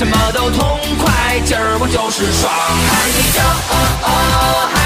什么都痛快，今儿我就是爽。嗨哟哦哦，哦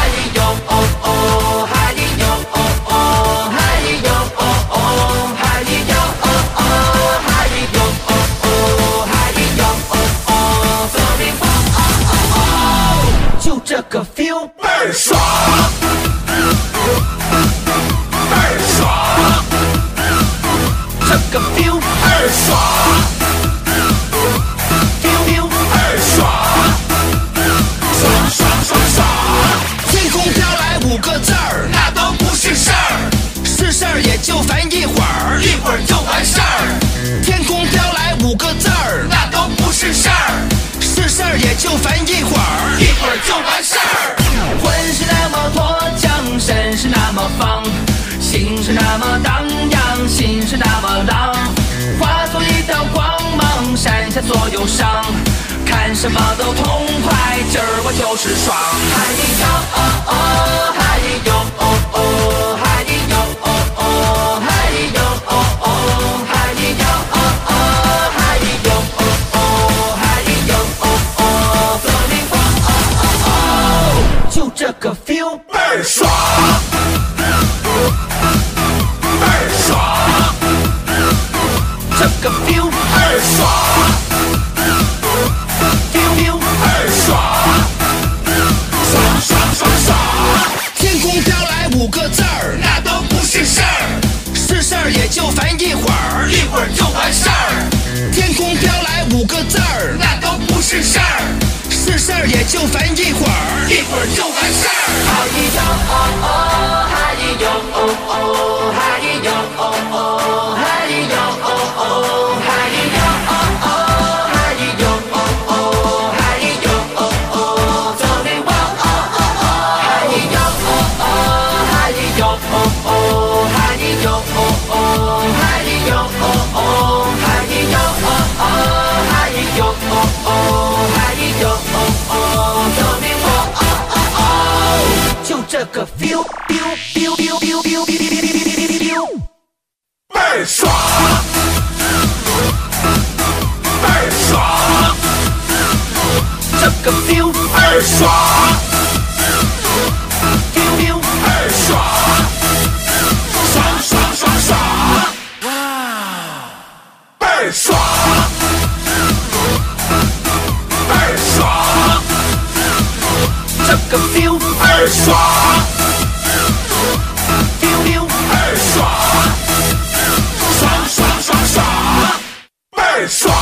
烦一会儿，一会儿就完事儿。魂是那么脱缰，身是那么放，心是那么荡漾，心是那么浪，化作一道光芒，闪下所有伤。看什么都痛快，今儿我就是爽。嗨哟哦哦，嗨哟哦哦，就烦一会儿，一会儿就完事儿。嗨哟哦哦，嗨哟哦哦，嗨哟哦哦，这个 feel，feel，feel，feel，feel，feel，feel，feel，feel，feel，feel，feel，倍儿爽，倍儿爽，这个 feel 倍儿爽，feel feel 倍儿爽，爽爽爽爽，哇，倍儿爽，倍儿爽，这个 feel 二耍丢丢二耍爽爽爽爽倍儿爽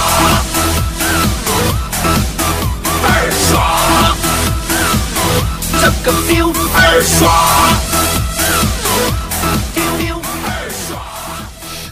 这个丢二耍丢丢二耍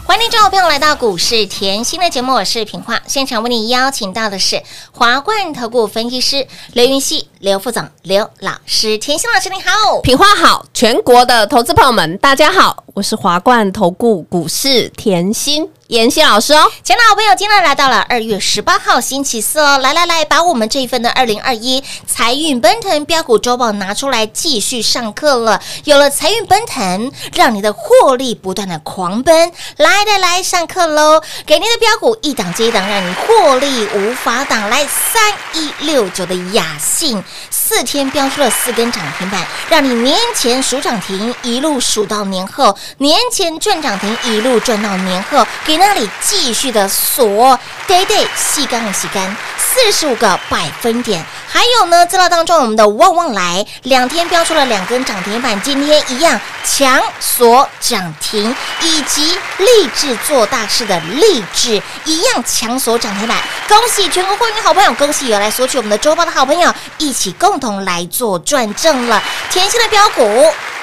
欢迎这位朋友来到股市甜心的节目我是平话现场为您邀请到的是华冠投顾分析师刘云熙、刘副总、刘老师。甜心老师你好，品花好，全国的投资朋友们，大家好，我是华冠投顾股市甜心妍希老师哦。亲爱的好朋友，今天来到了二月十八号星期四哦，来来来，把我们这一份的二零二一财运奔腾标股周报拿出来继续上课了。有了财运奔腾，让你的获利不断的狂奔。来来来，上课喽！给您的标股一档接一档，让你获利无法挡。来，三一六九的雅信，四天飙出了四根涨停板，让你年前数涨停，一路数到年后，年前赚涨停，一路赚到年后，给那里继续的锁 day day 细干的细干，四十五个百分点。还有呢，资料当中我们的旺旺来两天标出了两根涨停板，今天一样强锁涨停，以及立志做大事的励志一样强锁涨停板。恭喜全国会员好朋友，恭喜有来索取我们的周报的好朋友，一起共同来做转正了。甜心的标股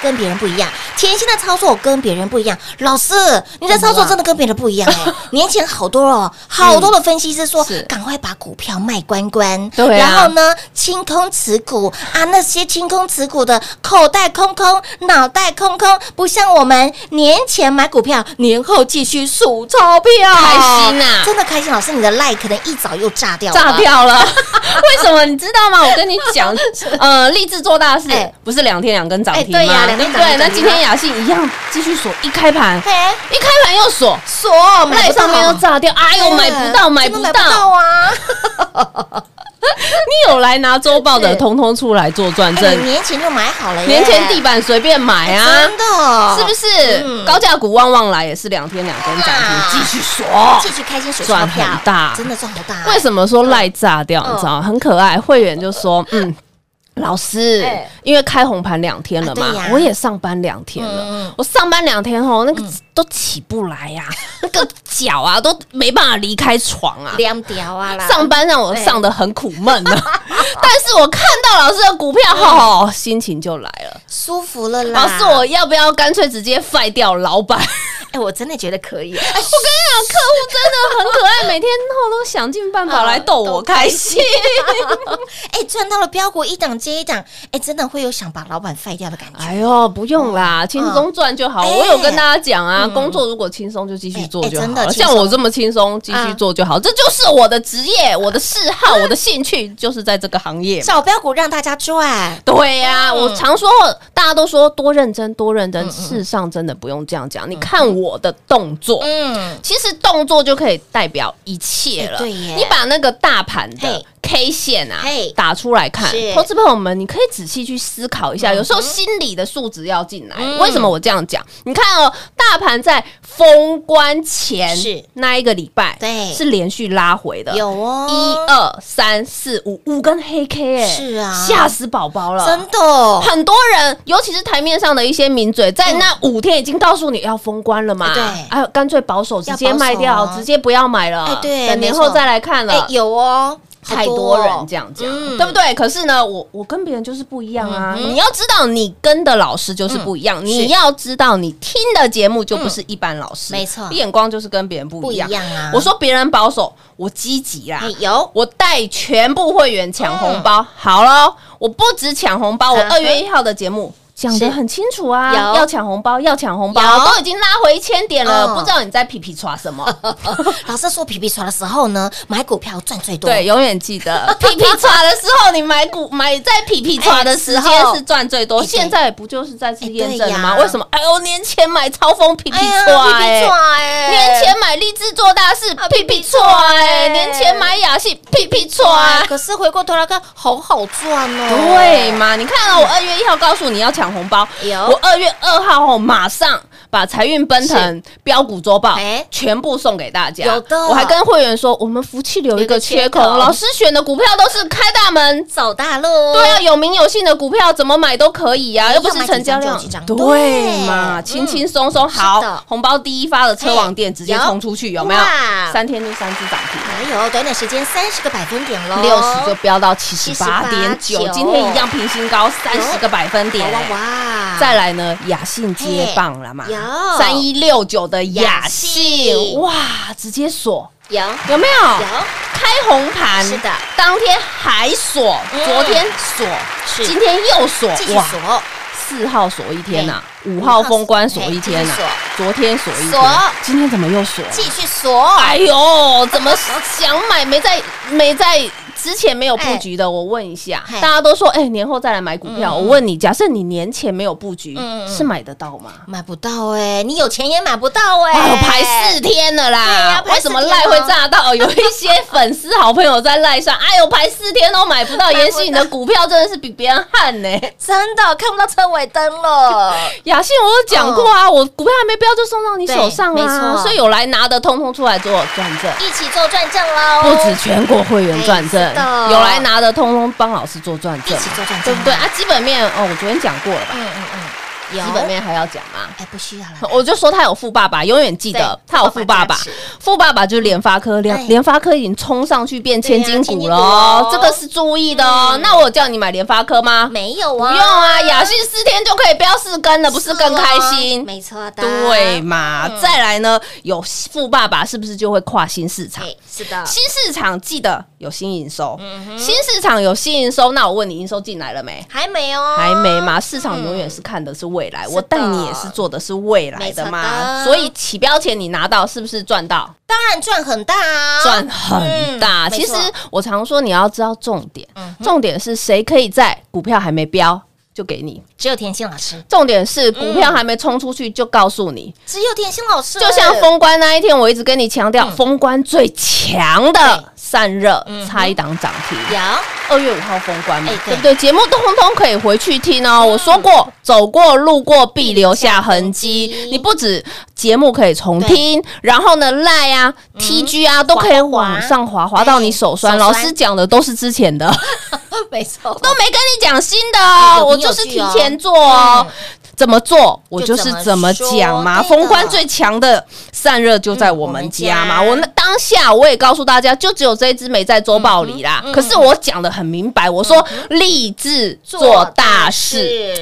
跟别人不一样，甜心的操作跟别人不一样。老师，你的操作真的跟别人不一样哎、年前好多哦，好多的分析师说，是。赶快把股票卖关关，对啊。然后呢，清空持股啊，那些清空持股的口袋空空，脑袋空空，不像我们年前买股票，年后继续数钞票，开心啊。真的开心。老师，你的赖可能一早又炸掉了，炸掉了，为什么？你知道吗？我跟你讲，呃，立志做大事哎，不是两天两根涨停吗？对不对？那今天雅信一样继续锁，一开盘嘿，一开盘又锁，锁赖上面又炸掉，哎呦，买不到，买不到到。啊！你有来拿周报的，通通出来做转哎正。年前就买好了耶，年前地板随便买啊真，的是不是？嗯高价股旺旺来也是两天两根涨哇停，继续锁。继续开心水赚很大真的赚好大。为什么说赖炸掉？嗯你知道吗很可爱。会员就说：“嗯，老师哎，因为开红盘两天了嘛啊，我也上班两天了。我上班两天后，那个都起不来呀，那个脚啊都没办法离开床啊。凉掉啊啦？上班让我上的很苦闷啊，但是我看到老师的股票后，心情就来了。舒服了啦。老师，我要不要干脆直接废掉老板？哎，我真的觉得可以。哎我跟你讲，客户真的很可爱，每天后都想尽办法来逗我开心。哎，赚到了标股一档接一档，哎，真的会有想把老板废掉的感觉。哎呦，不用啦，轻松赚就好。哎我有跟大家讲啊，嗯工作如果轻松就继续做就好了。真的像我这么轻松，继续做就好。这就是我的职业，我的嗜好，我的兴趣，就是在这个行业嘛。找标股让大家赚，对呀、嗯我常说，大家都说多认真，多认真。事实上，真的不用这样讲。你看我的动作，嗯，其实动作就可以代表一切了。哎对耶你把那个大盘的嘿 K 线啊嘿打出来看是，投资朋友们，你可以仔细去思考一下。有时候心理的数值要进来。嗯为什么我这样讲？你看哦，大盘在封关前是。那一个礼拜，对。是连续拉回的，有哦，一二三四五五根黑 K，哎，是啊。吓死宝宝了，真的，很多人，尤其是台面上的一些名嘴，在那五天已经告诉你要封关了嘛，哎对。哎，干脆保守，直接卖掉，直接不要买了，哎对等年后再来看哎了，。有哦，好太多哦人这样讲，嗯对不对？可是呢，我我跟别人就是不一样啊！你要知道，你跟的老师就是不一样。你要知道，你听的节目就不是一般老师，没错眼光就是跟别人不一样。啊我说别人保守，我积极啦哎。有我带全部会员抢红包，好了，我不止抢红包，我二月一号的节目。讲是得很清楚啊，要抢红包，要抢红包，有都已经拉回一千点了，嗯不知道你在皮皮刷什么？老师说皮皮刷的时候呢，买股票赚最多，对，，永远记得 皮皮刷的时候，你买股买在皮皮刷的时间是赚最多。现在不就是再次验证了吗？为什么？哎呦，年前买超风皮皮刷，皮哎皮刷哎，年前买立志做大事，屁屁错哎！年前买雅信，屁屁错哇，哎！可是回过头来看，好好赚哦，对嘛？你看啊，我二月一号告诉你要抢红包，有。我二月二号后马上把财运奔腾标股周报哎。全部送给大家。有的。我还跟会员说，我们福气留一个缺口，老师选的股票都是开大门。走大路，对啊，有名有姓的股票怎么买都可以呀、哎又不是成交量。对。嘛，轻轻松松。好，红包第一发的车网店直接冲出去，有没有？三天就三只涨停。没有短短时间三十个百分点喽，六十就飙到七十八点九，78.9今天一样平新高三十个百分点。哇。哇哇！再来呢，雅信接棒了嘛。有？三一六九的雅雅信，哇，直接锁，有。有没有？有。开红盘，是的。当天还锁，嗯。昨天锁，今天又锁，继续锁，四号锁一天呐，五号封关锁一天呐昨天锁一锁。天，今天怎么又锁？继续锁，哎呦，怎么想买没在没在之前没有布局的，我问一下，大家都说，哎，年后再来买股票。我问你，假设你年前没有布局是买得到吗？买不到哎，你有钱也买不到哎，排四天了啦为什么赖会哦炸到？有一些粉丝好朋友在赖上，哎呦，排四天都买不到。妍希，你的股票真的是比别人悍呢。真的看不到车尾灯了。雅信，我有讲过啊，我股票还没标就送到你手上对没啊，错所以有来拿的，通通出来做转正。一起做转正喽！不止全国会员转正有来拿的，通通帮老师做转正一起，做转正，对不对？啊？基本面哦，我昨天讲过了吧？嗯嗯嗯，基本面还要讲吗？哎，不需要了。我就说他有富爸爸，永远记得他有富爸爸富爸爸就是联发科，哎联联发科已经冲上去变千金股了这个是注意的哦。那我有叫你买联发科吗？没有啊，不用啊，雅信四天就可以标四根了，不是更开心？没错的，对嘛？嗯再来呢，有富爸爸是不是就会跨新市场？哎，是的，新市场记得有新营收，嗯新市场有新营收，那我问你，营收进来了没？还没哦，还没嘛？市场永远是看的是未来，是我带你也是做的是未来的嘛。的所以起标前你拿到是不是赚到？当然赚很大啊，赚很大。其实我常说你要知道重点嗯，重点是谁可以在股票还没标就给你，只有甜心老师，重点是股票还没冲出去就告诉你。只有甜心老师，就像封关那一天，我一直跟你强调，嗯封关最强的散热差一档涨停。有二月五号封关嘛哎，对对不对？节目通通可以回去听哦。我说过，走过路过必留下痕痕迹迹。你不止节目可以重听，然后呢，赖啊、TG 啊都可以往上滑，滑到你手酸。老师讲的都是之前的，没错，都没跟你讲新的我就是提前做哦嗯。怎么做，我就就是怎么讲嘛。封关最强的散热就在我们家嘛。嗯我当下我也告诉大家，就只有这一只没在周报里啦。嗯可是我讲的很明白，我说立志做大事。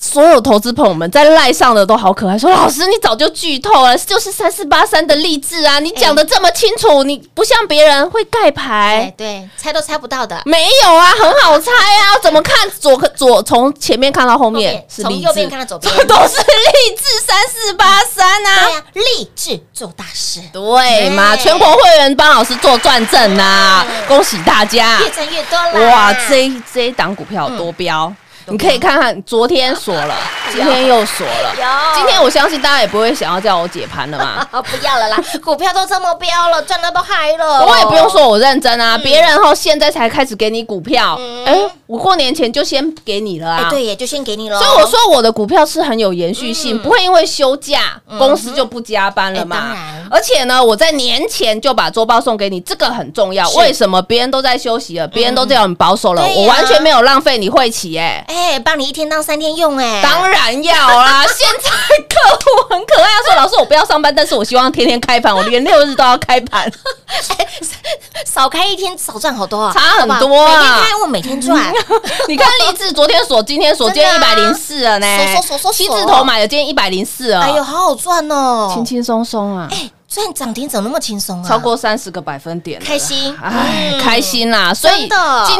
所有投资朋友们在赖上的都好可爱，说老师你早就剧透了，就是三四八三的励志啊，你讲的这么清楚，你不像别人会盖哎牌。，对，猜都猜不到的，没有啊，很好猜啊！怎么看左左从前面看到后面是从右边看到左边这 都是励志三四八三对啊，呀，立志做大事，对嘛？对全国会员帮老师做转正呐，恭喜大家！越赚越多啦！哇，这一这一档股票有多标，你可以看看，昨天锁了，今天又锁了。有今天我相信大家也不会想要叫我解盘了嘛。啊，不要了啦，股票都这么飙了，赚的都嗨了，我也不用说我认真啊，别人后现在才开始给你股票，嗯哎，我过年前就先给你了哎，啊。对耶，就先给你了。所以我说我的股票是很有延续性，不会因为休假公司就不加班了嘛。而且呢，我在年前就把周报送给你，这个很重要。为什么？别人都在休息了，别人都这样很保守了，我完全没有浪费你会期哎。哎，帮你一天当三天用，哎，当然要啦！现在客户很可爱，他说：“老师，我不要上班，但是我希望天天开盘，我连 六日都要开盘。少开一天少赚好多啊，差很多啊每天开我每天赚，” 你看励志昨天锁，今天锁，今天一百零四了呢。锁锁锁锁七字头买的，今天一百零四了。哎呦，好好赚哦，轻轻松松啊，哎，赚涨停怎么那么轻松啊？超过三十个百分点了，开心开心啦！所以今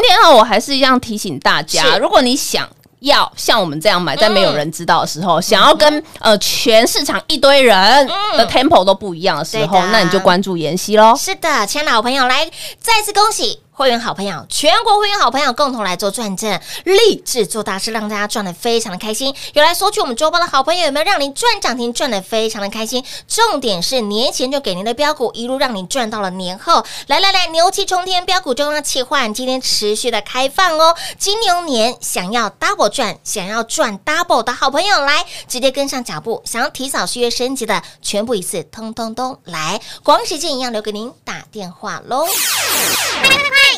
天呢，我还是一样提醒大家，如果你想。要像我们这样买，在没有人知道的时候，想要跟呃全市场一堆人的 tempo 都不一样的时候，那你就关注妍希喽。是的，亲爱的好朋友，来再次恭喜会员好朋友，全国会员好朋友共同来做转正，立志做大事，让大家赚的非常的开心。有来索取我们周报的好朋友，有没有让您赚涨停，赚的非常的开心？重点是年前就给您的标股，一路让您赚到了年后。来来来，牛气冲天，标股中央切换，今天持续的开放哦。金牛年想要 double 赚，想要赚 double 的好朋友，来直接跟上脚步，想要提早续约升级的，全部一次通通都来。光时间一样留给您打电话喽。Hey!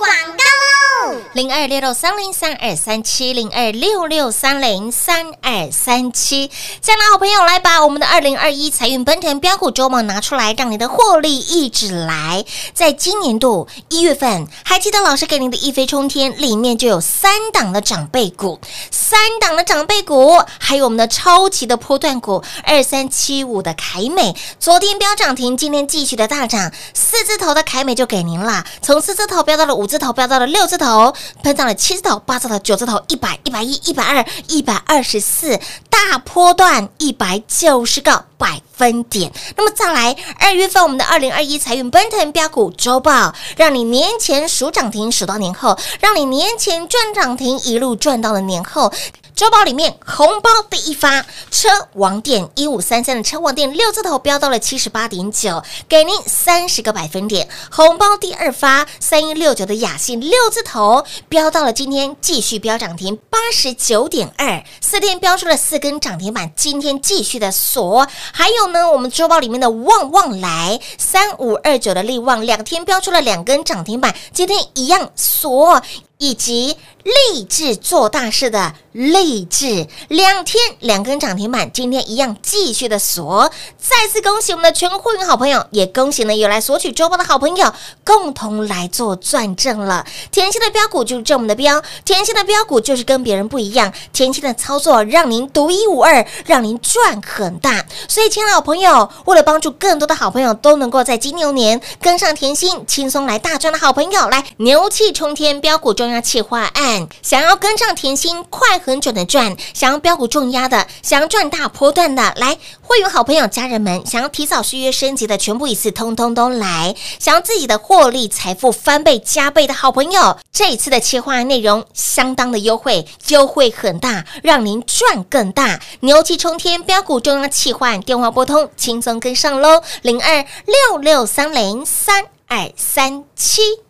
广告喽！零二六六三零三二三七零二六六三零三二三七，这样的好朋友来把我们的二零二一财运奔腾标股周末拿出来，让你的获利一直来。在今年度一月份，还记得老师给您的一飞冲天里面就有三档的长辈股，三档的长辈股，还有我们的超级的波段股二三七五的凯美，昨天飙涨停，今天继续的大涨，四字头的凯美就给您了，从四字头飙到了五字头飙到了六字头，喷到了七字头、八字头、九字头，一百、一百一、一百二、一百二十四，大波段一百九十个百分点。那么再来，二月份我们的二零二一财运奔腾标股周报，让你年前数涨停数到年后，让你年前赚涨停一路赚到了年后。周报里面红包第一发，车王店一五三三的车王店六字头飙到了七十八点九，给您三十个百分点。红包第二发，三一六九的雅信六字头飙到了今天继续飙涨停八十九点二，四天飙出了四根涨停板，今天继续的锁。还有呢，我们周报里面的旺旺来三五二九的利旺，两天飙出了两根涨停板，今天一样锁。以及励志做大事的励志，两天两根涨停板，今天一样继续的锁。再次恭喜我们的全会员好朋友，也恭喜呢有来索取周报的好朋友，共同来做转正了。甜心的标股就是这么的标，甜心的标股就是跟别人不一样，甜心的操作让您独一无二，让您赚很大。所以，亲爱的好朋友，为了帮助更多的好朋友都能够在金牛年跟上甜心，轻松来大赚的好朋友，来牛气冲天标股中央企划案，想要跟上甜心，快很准的赚，想要标股重压的，想要赚大波段的，来会员好朋友、家人们，想要提早续约升级的，全部一次通通都来，想要自己的获利财富翻倍加倍的好朋友，这一次的切换内容相当的优惠，优惠很大，让您赚更大，牛气冲天标股中央企划案，电话拨通，轻松跟上喽，零二六六三零三二三七。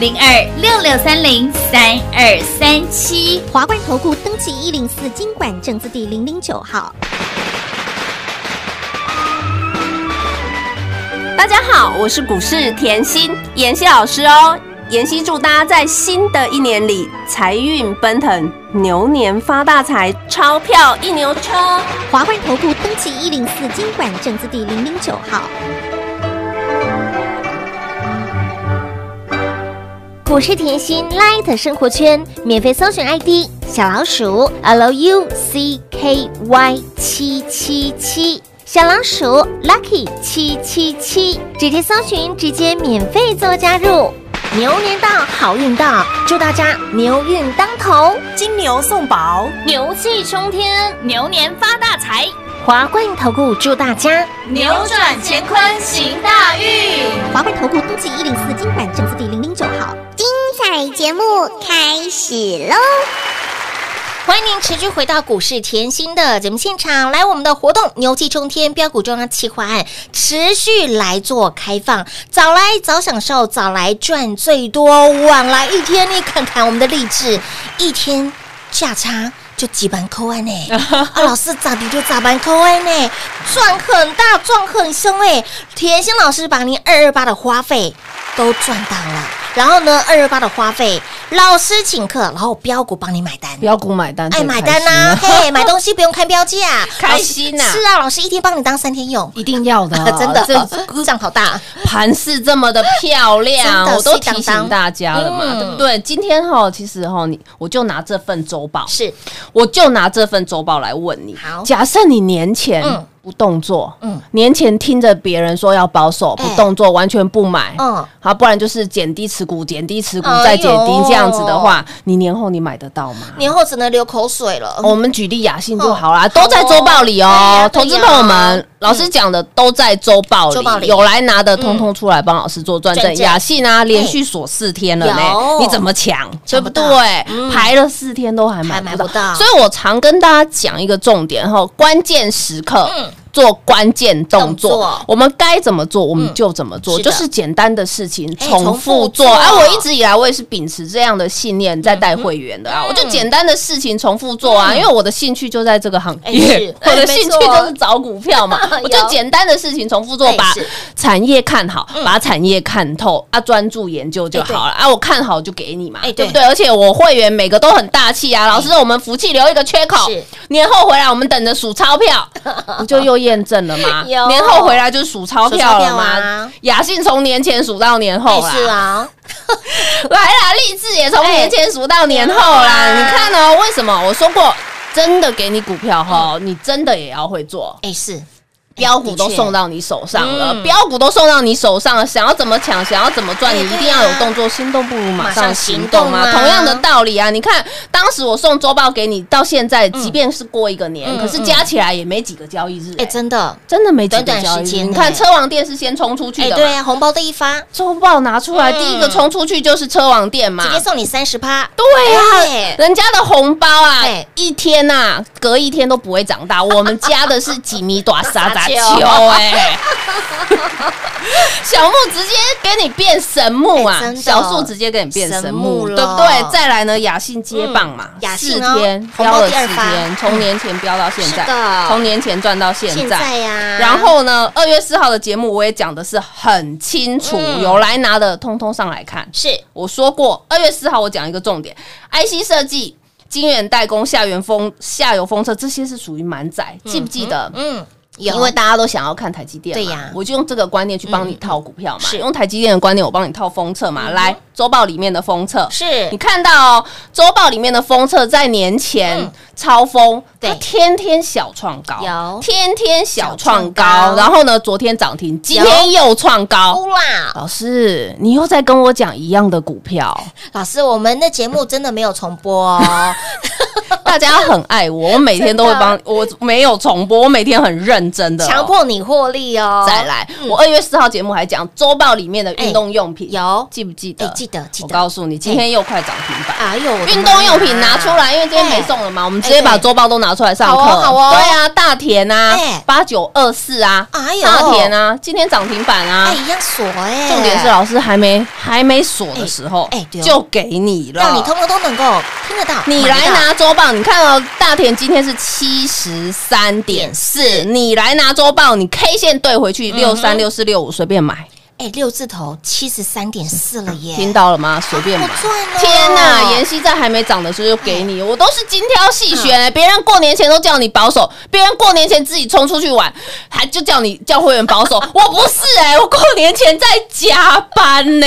零二六六三零三二三七。华冠投顾登记一零四经管证字第零零九号。大家好，我是股市甜心妍希老师哦。妍希祝大家在新的一年里财运奔腾，牛年发大财，钞票一牛车。华冠投顾登记一零四经管证字第零零九号。股市甜心 Light 生活圈免费搜寻 ID 小老鼠 Lucky 七七七，小老鼠 Lucky 七七七，直接搜寻，直接免费做加入。牛年到，好运到，祝大家牛运当头，金牛送宝，牛气冲天，牛年发大财，华冠投顾祝大家扭转乾坤行大运。华冠投顾登记一零四经管证字第零零九号。精彩节目开始喽！欢迎您持续回到股市甜心的节目现场，来我们的活动牛气冲天标股中央企划案持续来做开放，早来早享受，早来赚最多，晚来一天你看看我们的励志，一天价差。就几万扣安呢，啊，老师咋地就咋办扣安呢？赚很大，赚很凶哎！甜心老师把您二二八的花费都赚到了，然后呢，二二八的花费老师请客，然后标股帮你买单，标股买单，哎，买单呐、嘿，买东西不用看标价，开心呐是啊，老师一天帮你当三天用，一定要的，真的，这 账好大，盘势这么的漂亮，我都提醒大家了嘛，嗯。对不对？今天哈，其实哈，你我就拿这份周报，是。我就拿这份周报来问你。好。假设你年前嗯不动作，嗯嗯，年前听着别人说要保守，哎不动作，完全不买，嗯嗯，好，不然就是减低持股，减低持股再减低，这样子的话，你年后你买得到吗？年后只能流口水了。我们举例雅信就好啦，哦都在周报里哦。投资朋友们，老师讲的都在周报里里，有来拿的通通出来帮老师做转正。转正雅信啊，连续锁四天了呢，你怎么抢？对不对嗯？排了四天都还买还买不到所以我常跟大家讲一个重点哈，关键时刻嗯。做关键动动作。作，我们该怎么做我们就怎么做，是就是简单的事情哎重复做。做。啊，我一直以来我也是秉持这样的信念在带会员的啊，我就简单的事情重复做啊，因为我的兴趣就在这个行哎业是，我的兴趣就是找股票嘛，我就简单的事情重复做，把产业看好，把产业看透啊，专注研究就好了啊，我看好就给你嘛，哎对。不对？而且我会员每个都很大气啊，老师，我们福气留一个缺口，年后回来我们等着数钞票，我就又验证了吗？有年后回来就数钞票了数钞票啊吗？雅信从年前数到年后啦是，啊，来啦，励志也从年前数到年后啦。哎你看哦，为什么我说过，真的给你股票哈，你真的也要会做。哎是标股都送到你手上了，嗯。标股都送到你手上了，想要怎么抢，想要怎么赚，哎你一定要有动作，心动不如马马上上行行动嘛。同样的道理啊，你看当时我送周报给你，到现在即便是过一个年，嗯可是加起来也没几个交易日，哎哎，真的。真的没几个交易日。你看车王店是先冲出去的对啊，红包的一发，周报拿出来，嗯。第一个冲出去就是车王店嘛。直。接送你三十趴，对呀、哎。人家的红包啊哎，一天呐、隔一天都不会长大。我们家的是几米短沙杂沙球球哎，小木直接给你变神木啊小树直接给你变神神木木，了对不对？再来呢，雅信接棒嘛嗯，雅四信哦天飙了四天，从年前飙到现在从年前赚到现现在。在呀，然后呢，二月四号的节目我也讲的是很清楚，嗯有来拿的通通上来看。是我说过，二月四号我讲一个重点，IC 设计、晶圆代工、下元风下游风车这些是属于满载，记不记得？嗯有因为大家都想要看台积电嘛，对呀。我就用这个观念去帮你套股票嘛，是。用台积电的观念我帮你套封测嘛。来，周报里面的封测。是。你看到哦，周报里面的封测在年前嗯。超封，对。它天天小创高，有。天天小创高高，然后呢，昨天涨停，今天又创高。乌啦，老师，你又在跟我讲一样的股票，老师，我们的节目真的没有重播哦，大家很爱我，我每天都会帮我没有重播，我每天很认真的哦、强迫你获利哦。再来。我二月四号节目还讲周报里面的运动用品，有。记不记得？得记得。我告诉你，今天又快涨停板。哎呦，运动用品拿出来，因为今天没送了嘛，我们直接把周报都拿出来上课。好哦好哦。对啊，大田啊哎，八九二四啊，哎呦。大田啊，今天涨停板啊。哎。一样锁哎，重点是老师还没还没锁的时候，哎就给你了，让你通通都能够听得到，你来拿周报，你看哦，大田今天是七十三点四，你来拿周报，你 K 线对回去六三六四六五随便买，哎六字头七十三点四了耶，听到了吗？随便买！天呐，妍希在还没涨的时候就给你，我都是精挑细选、欸。别人过年前都叫你保守，别人过年前自己冲出去玩，还就叫你叫会员保守。我不是哎、我过年前在加班呢、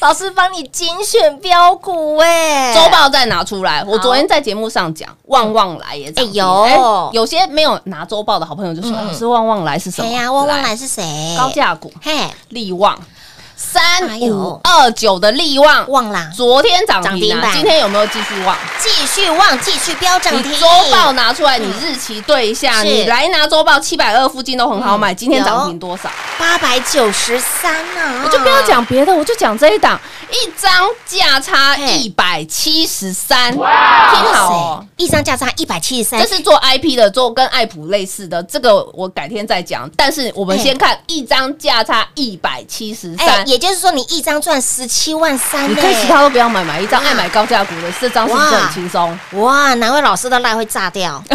老师帮你精选标股哎，周报再拿出来，我昨天在节目上讲，旺旺来也涨哎有哎有些没有拿周报的好朋友就说：“老师，旺旺来是什么？”哎呀，旺旺来是谁？高价股嘿，利旺百。三五二九的利旺，旺啦，昨天涨涨停今天有没有继续旺？继续旺，继续飙涨停。你周报拿出来，你日期对一下，你来拿周报，七百二附近都很好买。嗯今天涨停多少？八百九十三呢，我就不要讲别的，我就讲这一档，一张价差嘿一百七十三，听好哦。一张价差一百七十三这，是做 IP 的，做跟爱普类似的，这个我改天再讲。但是我们先看一张价差一百七十哎，三，也就是说你一张赚十七万三，你可以其他都不要买，买一张爱买高价股的，这张是不是很轻松？哇，难怪老师的赖会炸掉。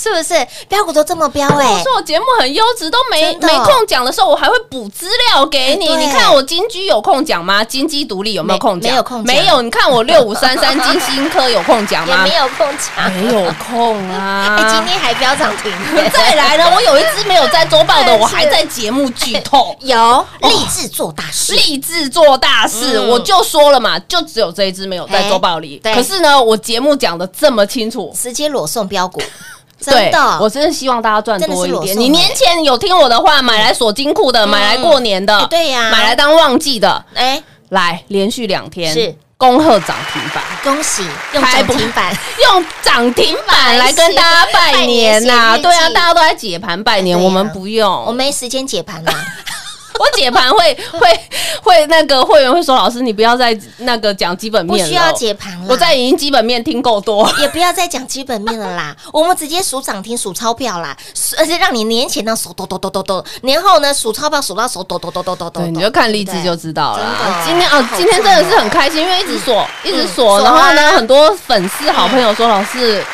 是不是标股都这么标哎、我说我节目很优质，都没没空讲的时候，我还会补资料给你。你看我金居有空讲吗？金鸡独立有没有空讲？没没有空没有。你看我六五三三 金星科有空讲吗也没？有空讲。没有空啊！哎、今天还标涨停，再来呢，我有一只没有在周报的，我还在节目剧透。有立志做大事，立志做大事，嗯我就说了嘛，就只有这一只没有在周报里。可是呢，我节目讲的这么清楚，直接裸送标股，真对的，我真的希望大家赚多一点。你年前有听我的话，买来锁金库的，买来过年的哎，对呀。买来当旺季的，哎、来连续两天是。恭贺涨停板，恭喜 用涨停板，用涨停板来跟大家拜年呐、对啊，大家都在解盘拜年，我们不用，我没时间解盘啦。我解盘会会会那个会员会说，老师你不要再那个讲基本面了，不需要解盘了，我在已经基本面听够多。也不要再讲基本面了啦，我们直接数涨停、数钞票啦，而且让你年前呢手抖抖抖抖抖，年后呢数钞票数到手抖抖抖抖抖抖。对，你就看励志就知道了。今天哦，今天真的是很开心，因为一直锁，一直锁，然后呢，啊很多粉丝好朋友说，老师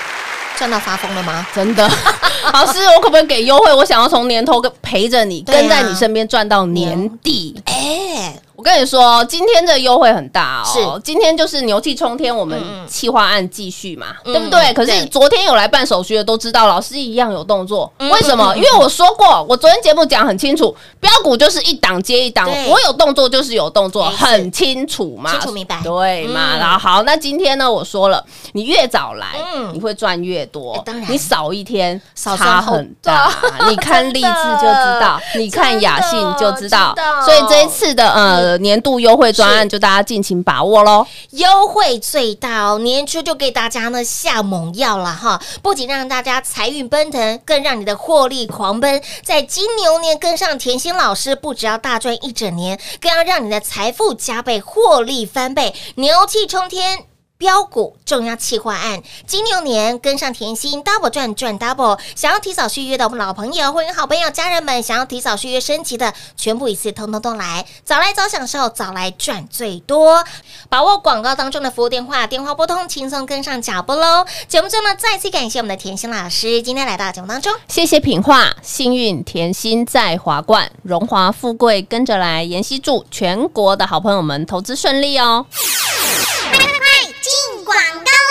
赚到发疯了吗？真的，老师我可不可以给优惠？我想要从年头跟陪着你，啊跟在你身边赚到年底。哎，我跟你说，今天的优惠很大哦。是今天就是牛气冲天，我们嗯嗯企划案继续嘛，嗯对不对？可是昨天有来办手续的都知道，老师一样有动作。嗯为什么？嗯嗯因为我说过，我昨天节目讲很清楚，标股就是一档接一档，我有动作就是有动作，很清楚嘛，清楚明白对嘛？嗯然后好，那今天呢，我说了，你越早来，嗯你会赚越多哎当然，你少一天少差很大。你看励志就知道，你看雅信就知道知道。所以这一次的呃年度优惠专案，就大家尽情把握喽。优惠最大哦，年初就给大家呢下猛药了哈！不仅让大家财运奔腾，更让你的获利狂奔。在金牛年跟上甜心老师，不只要大赚一整年，更要让你的财富加倍，获利翻倍，牛气冲天。标股重要企划案，金牛年跟上甜心 double 赚赚 double，想要提早续约的我们老朋友、会员好朋友、家人们，想要提早续约升级的，全部一次通通都来，早来早享受，早来赚最多。把握广告当中的服务电话，电话拨通，轻松跟上脚步喽。节目中呢，再次感谢我们的甜心老师，今天来到节目当中。谢谢品画，幸运甜心在华冠，荣华富贵跟着来。妍希祝全国的好朋友们投资顺利哦。广告！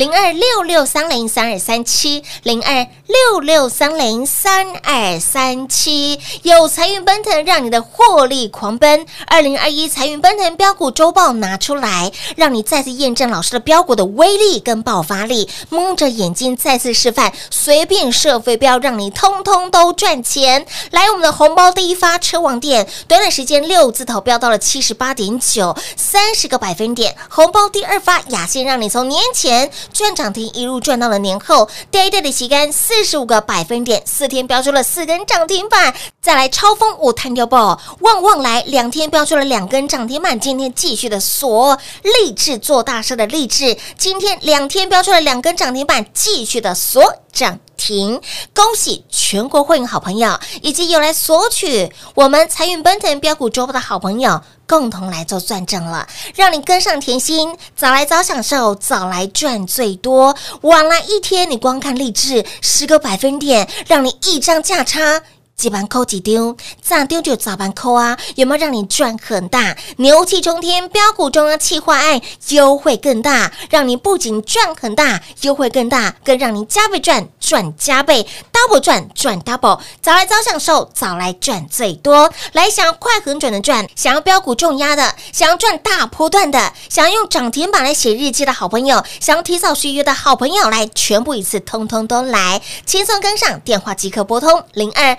零二六六三零三二三七，零二六六三零三二三七，有财运奔腾，让你的获利狂奔。二零二一财运奔腾标股周报拿出来，让你再次验证老师的标股的威力跟爆发力。蒙着眼睛再次示范，随便设飞镖，让你通通都赚钱。来，我们的红包第一发车王店，短短时间六字头飙到了七十八点九，三十个百分点。红包第二发雅信，让你从年前赚涨停一路赚到了年后，day day 的旗杆四十五个百分点，四天标出了四根涨停板。再来超风五弹掉爆，旺旺来两天标出了两根涨停板，今天继续的锁励志做大事的励志，今天两天标出了两根涨停板，继续的锁涨。停！恭喜全国会员好朋友，以及有来索取我们财运奔腾标股周报的好朋友，共同来做赚正了，让你跟上甜心，早来早享受，早来赚最多。晚来一天，你光看励志十个百分点，让你一张价差。几盘扣几丢，咋丢就咋盘扣啊！有没有让你赚很大？牛气冲天，标股中央企划案优惠更大，让你不仅赚很大，优惠更大，更让你加倍赚，赚加倍，double 赚，赚 double。早来早享受，早来赚最多。来，想要快很准的赚，想要标股重压的，想要赚大波段的，想要用涨停板来写日记的好朋友，想要提早续约的好朋友，来全部一次通通都来，轻松跟上，电话即刻拨通零二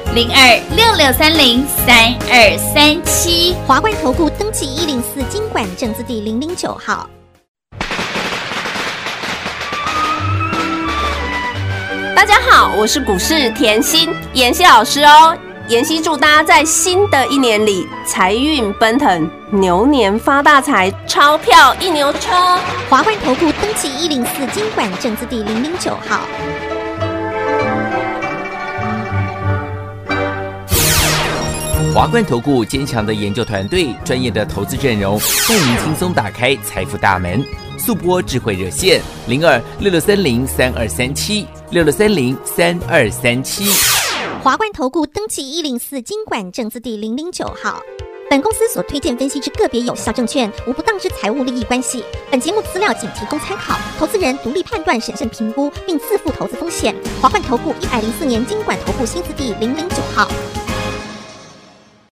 零二六六三零三二三七。华冠投顾登记一零四经管证字第零零九号。大家好，我是股市甜心妍希老师哦。妍希祝大家在新的一年里财运奔腾，牛年发大财，钞票一牛车。华冠投顾登记一零四经管证字第零零九号。华冠投顾坚强的研究团队，专业的投资阵容，带您轻松打开财富大门。速播智慧热线零二六六三零三二三七六六三零三二三七。华冠投顾登记一零四经管证字第零零九号。本公司所推荐分析之个别有效证券，无不当之财务利益关系。本节目资料仅提供参考，投资人独立判断、审慎评估，并自负投资风险。华冠投顾一百零四年经管投顾新字第零零九号。